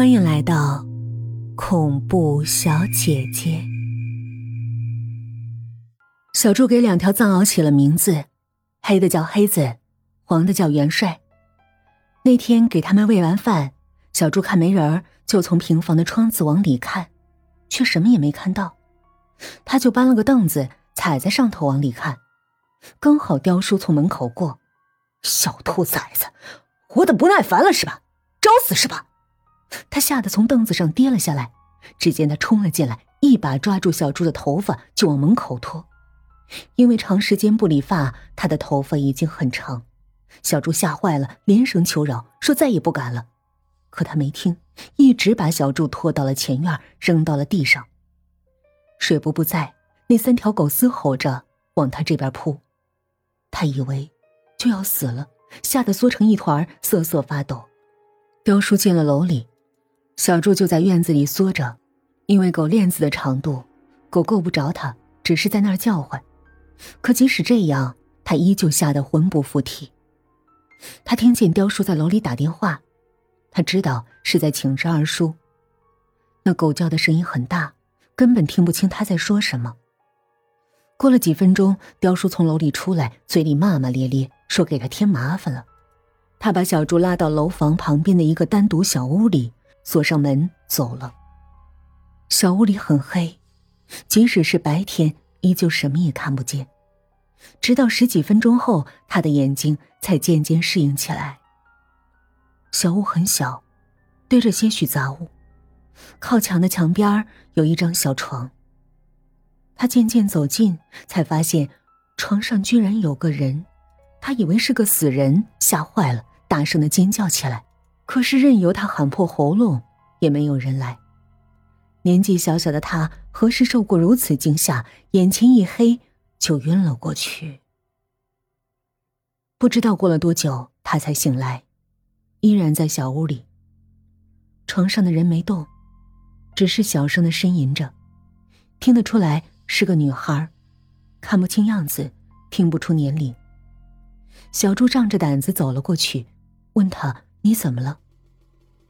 欢迎来到恐怖小姐姐。小猪给两条藏獒起了名字，黑的叫黑子，黄的叫元帅。那天给他们喂完饭，小猪看没人儿，就从平房的窗子往里看，却什么也没看到。他就搬了个凳子，踩在上头往里看，刚好雕叔从门口过。小兔崽子，活得不耐烦了是吧？找死是吧？他吓得从凳子上跌了下来。只见他冲了进来，一把抓住小猪的头发就往门口拖。因为长时间不理发，他的头发已经很长。小猪吓坏了，连声求饶，说再也不敢了。可他没听，一直把小猪拖到了前院，扔到了地上。水伯不在，那三条狗嘶吼着往他这边扑。他以为。就要死了，吓得缩成一团，瑟瑟发抖。雕叔进了楼里，小猪就在院子里缩着，因为狗链子的长度，狗够不着他，只是在那儿叫唤。可即使这样，他依旧吓得魂不附体。他听见雕叔在楼里打电话，他知道是在请示二叔。那狗叫的声音很大，根本听不清他在说什么。过了几分钟，雕叔从楼里出来，嘴里骂骂咧咧。说给他添麻烦了，他把小猪拉到楼房旁边的一个单独小屋里，锁上门走了。小屋里很黑，即使是白天，依旧什么也看不见。直到十几分钟后，他的眼睛才渐渐适应起来。小屋很小，堆着些许杂物，靠墙的墙边有一张小床。他渐渐走近，才发现床上居然有个人。他以为是个死人，吓坏了，大声的尖叫起来。可是任由他喊破喉咙，也没有人来。年纪小小的他，何时受过如此惊吓？眼前一黑，就晕了过去。不知道过了多久，他才醒来，依然在小屋里。床上的人没动，只是小声的呻吟着，听得出来是个女孩，看不清样子，听不出年龄。小猪仗着胆子走了过去，问他：“你怎么了？”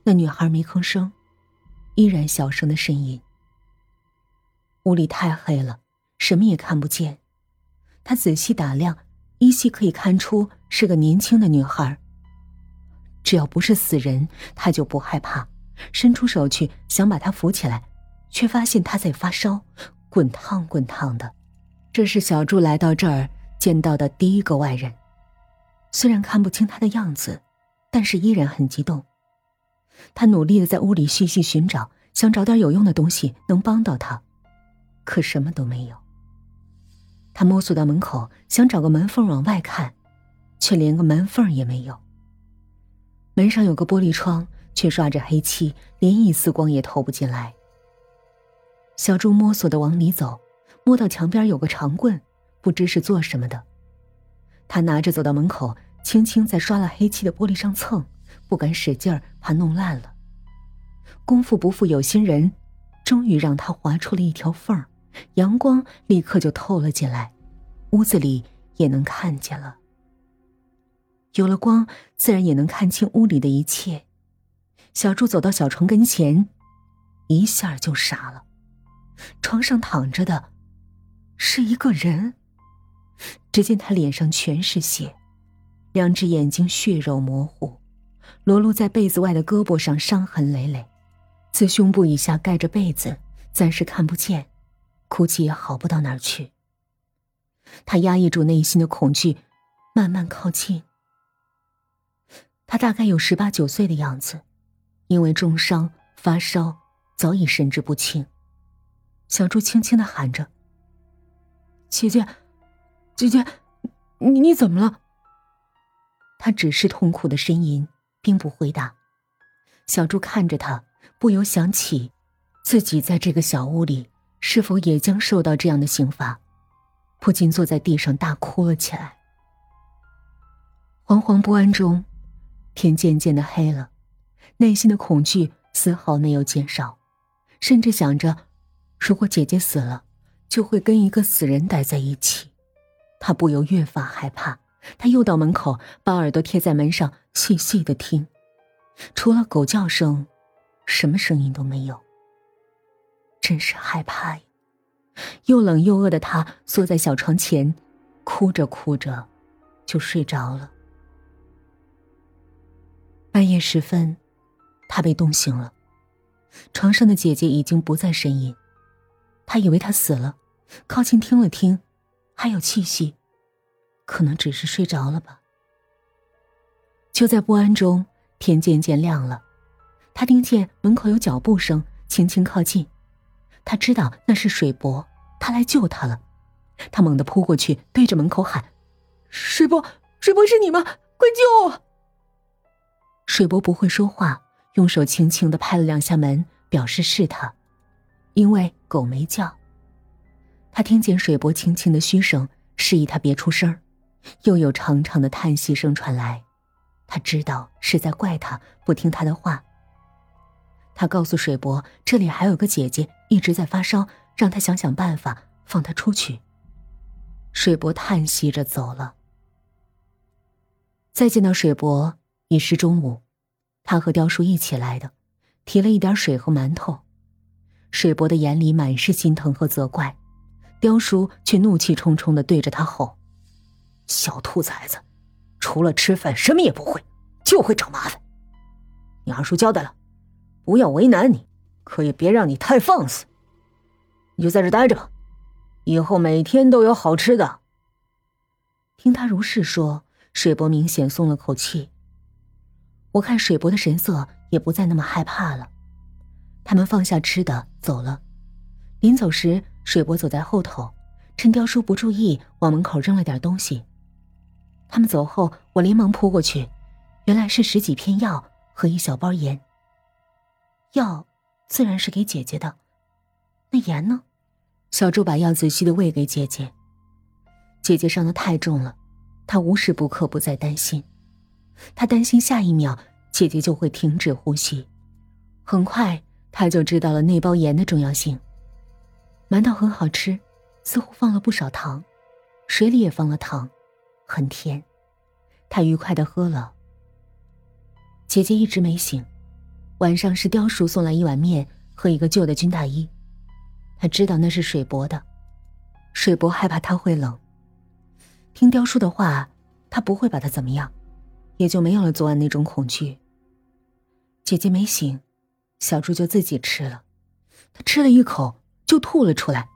那女孩没吭声，依然小声的呻吟。屋里太黑了，什么也看不见。他仔细打量，依稀可以看出是个年轻的女孩。只要不是死人，他就不害怕。伸出手去想把她扶起来，却发现她在发烧，滚烫滚烫的。这是小猪来到这儿见到的第一个外人。虽然看不清他的样子，但是依然很激动。他努力的在屋里细细寻找，想找点有用的东西能帮到他，可什么都没有。他摸索到门口，想找个门缝往外看，却连个门缝也没有。门上有个玻璃窗，却刷着黑漆，连一丝光也透不进来。小猪摸索的往里走，摸到墙边有个长棍，不知是做什么的。他拿着走到门口，轻轻在刷了黑漆的玻璃上蹭，不敢使劲儿，怕弄烂了。功夫不负有心人，终于让他划出了一条缝儿，阳光立刻就透了进来，屋子里也能看见了。有了光，自然也能看清屋里的一切。小猪走到小床跟前，一下就傻了，床上躺着的，是一个人。只见他脸上全是血，两只眼睛血肉模糊，裸露在被子外的胳膊上伤痕累累，自胸部以下盖着被子，暂时看不见，哭泣也好不到哪儿去。他压抑住内心的恐惧，慢慢靠近。他大概有十八九岁的样子，因为重伤发烧，早已神志不清。小猪轻轻的喊着：“姐姐。”姐姐，你你怎么了？他只是痛苦的呻吟，并不回答。小猪看着他，不由想起自己在这个小屋里是否也将受到这样的刑罚，不禁坐在地上大哭了起来。惶惶不安中，天渐渐的黑了，内心的恐惧丝毫没有减少，甚至想着，如果姐姐死了，就会跟一个死人待在一起。他不由越发害怕，他又到门口，把耳朵贴在门上，细细的听。除了狗叫声，什么声音都没有。真是害怕呀！又冷又饿的他缩在小床前，哭着哭着就睡着了。半夜时分，他被冻醒了，床上的姐姐已经不再呻吟。他以为他死了，靠近听了听，还有气息，可能只是睡着了吧。就在不安中，天渐渐亮了，他听见门口有脚步声，轻轻靠近。他知道那是水伯，他来救他了。他猛地扑过去，对着门口喊：“水伯，水伯是你吗？快救我！”水伯不会说话，用手轻轻的拍了两下门，表示是他。因为狗没叫。他听见水伯轻轻的嘘声，示意他别出声又有长长的叹息声传来。他知道是在怪他不听他的话。他告诉水伯，这里还有个姐姐一直在发烧，让他想想办法放她出去。水伯叹息着走了。再见到水伯已是中午，他和雕叔一起来的，提了一点水和馒头。水伯的眼里满是心疼和责怪，雕叔却怒气冲冲的对着他吼：“小兔崽子，除了吃饭什么也不会，就会找麻烦。你二叔交代了。”不要为难你，可也别让你太放肆。你就在这待着吧，以后每天都有好吃的。听他如是说，水伯明显松了口气。我看水伯的神色也不再那么害怕了。他们放下吃的走了。临走时，水伯走在后头，趁雕叔不注意，往门口扔了点东西。他们走后，我连忙扑过去，原来是十几片药和一小包盐。药，自然是给姐姐的。那盐呢？小柱把药仔细的喂给姐姐。姐姐伤的太重了，她无时不刻不在担心。她担心下一秒姐姐就会停止呼吸。很快，她就知道了那包盐的重要性。馒头很好吃，似乎放了不少糖，水里也放了糖，很甜。他愉快的喝了。姐姐一直没醒。晚上是雕叔送来一碗面和一个旧的军大衣，他知道那是水伯的，水伯害怕他会冷。听雕叔的话，他不会把他怎么样，也就没有了昨晚那种恐惧。姐姐没醒，小猪就自己吃了，他吃了一口就吐了出来，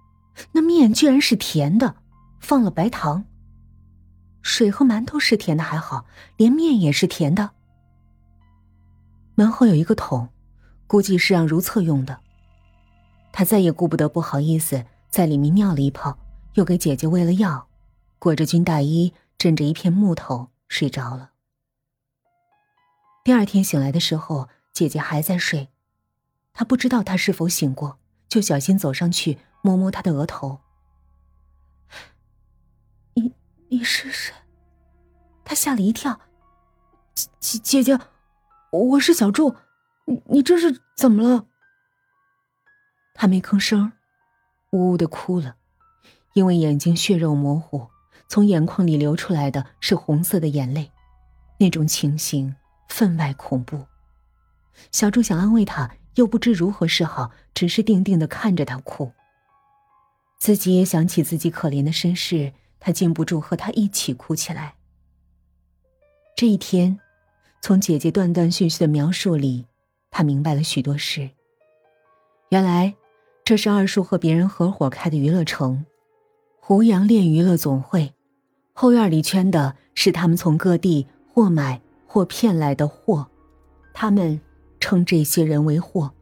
那面居然是甜的，放了白糖。水和馒头是甜的还好，连面也是甜的。门后有一个桶，估计是让如厕用的。他再也顾不得不好意思，在里面尿了一泡，又给姐姐喂了药，裹着军大衣，枕着一片木头睡着了。第二天醒来的时候，姐姐还在睡，他不知道她是否醒过，就小心走上去摸摸她的额头。你是谁？他吓了一跳，姐姐。我是小柱，你你这是怎么了？他没吭声，呜呜的哭了，因为眼睛血肉模糊，从眼眶里流出来的是红色的眼泪，那种情形分外恐怖。小柱想安慰他，又不知如何是好，只是定定的看着他哭。自己也想起自己可怜的身世，他禁不住和他一起哭起来。这一天。从姐姐断断续续的描述里，他明白了许多事。原来，这是二叔和别人合伙开的娱乐城——胡杨练娱乐总会。后院里圈的是他们从各地或买或骗来的货，他们称这些人为货。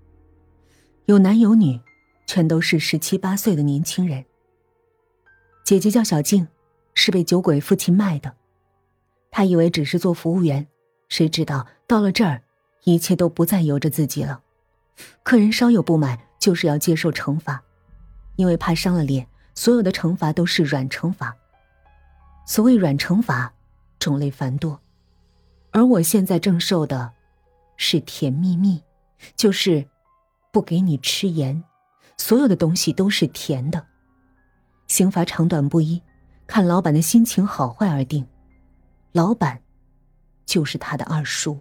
有男有女，全都是十七八岁的年轻人。姐姐叫小静，是被酒鬼父亲卖的。她以为只是做服务员。谁知道到了这儿，一切都不再由着自己了。客人稍有不满，就是要接受惩罚，因为怕伤了脸，所有的惩罚都是软惩罚。所谓软惩罚，种类繁多，而我现在正受的，是甜蜜蜜，就是不给你吃盐，所有的东西都是甜的。刑罚长短不一，看老板的心情好坏而定。老板。就是他的二叔。